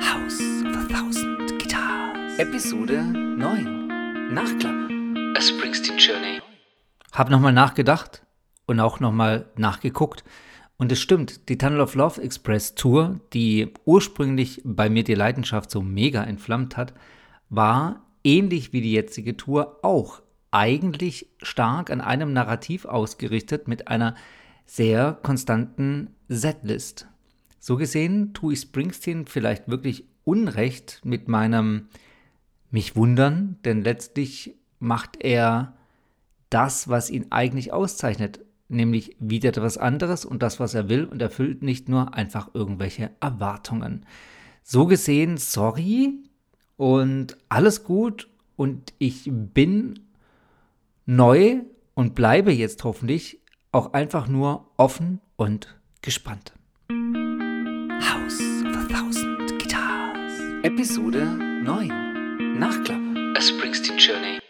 House of a Thousand Guitars. Episode 9. Nachklapp. A Springsteen Journey. Hab nochmal nachgedacht und auch nochmal nachgeguckt. Und es stimmt, die Tunnel of Love Express Tour, die ursprünglich bei mir die Leidenschaft so mega entflammt hat, war ähnlich wie die jetzige Tour auch eigentlich stark an einem Narrativ ausgerichtet mit einer sehr konstanten Setlist. So gesehen tue ich Springsteen vielleicht wirklich Unrecht mit meinem mich wundern, denn letztlich macht er das, was ihn eigentlich auszeichnet, nämlich wieder etwas anderes und das, was er will und erfüllt nicht nur einfach irgendwelche Erwartungen. So gesehen, sorry und alles gut und ich bin neu und bleibe jetzt hoffentlich auch einfach nur offen und gespannt. House of a Thousand Guitars. Episode 9. Nachklapp. A Springsteen Journey.